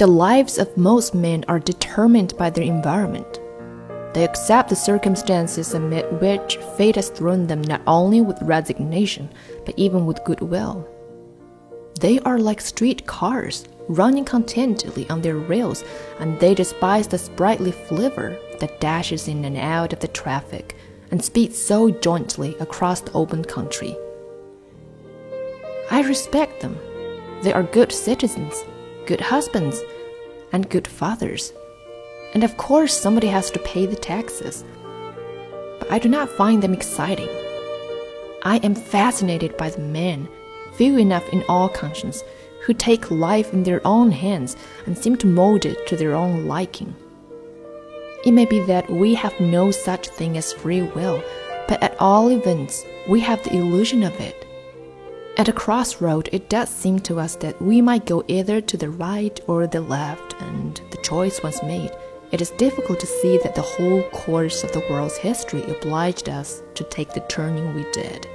The lives of most men are determined by their environment. They accept the circumstances amid which fate has thrown them not only with resignation, but even with goodwill. They are like street cars, running contentedly on their rails, and they despise the sprightly flivver that dashes in and out of the traffic and speeds so jauntily across the open country. I respect them. They are good citizens, good husbands, and good fathers. And of course, somebody has to pay the taxes. But I do not find them exciting. I am fascinated by the men, few enough in all conscience, who take life in their own hands and seem to mold it to their own liking. It may be that we have no such thing as free will, but at all events, we have the illusion of it. At a crossroad, it does seem to us that we might go either to the right or the left, and the choice once made, it is difficult to see that the whole course of the world's history obliged us to take the turning we did.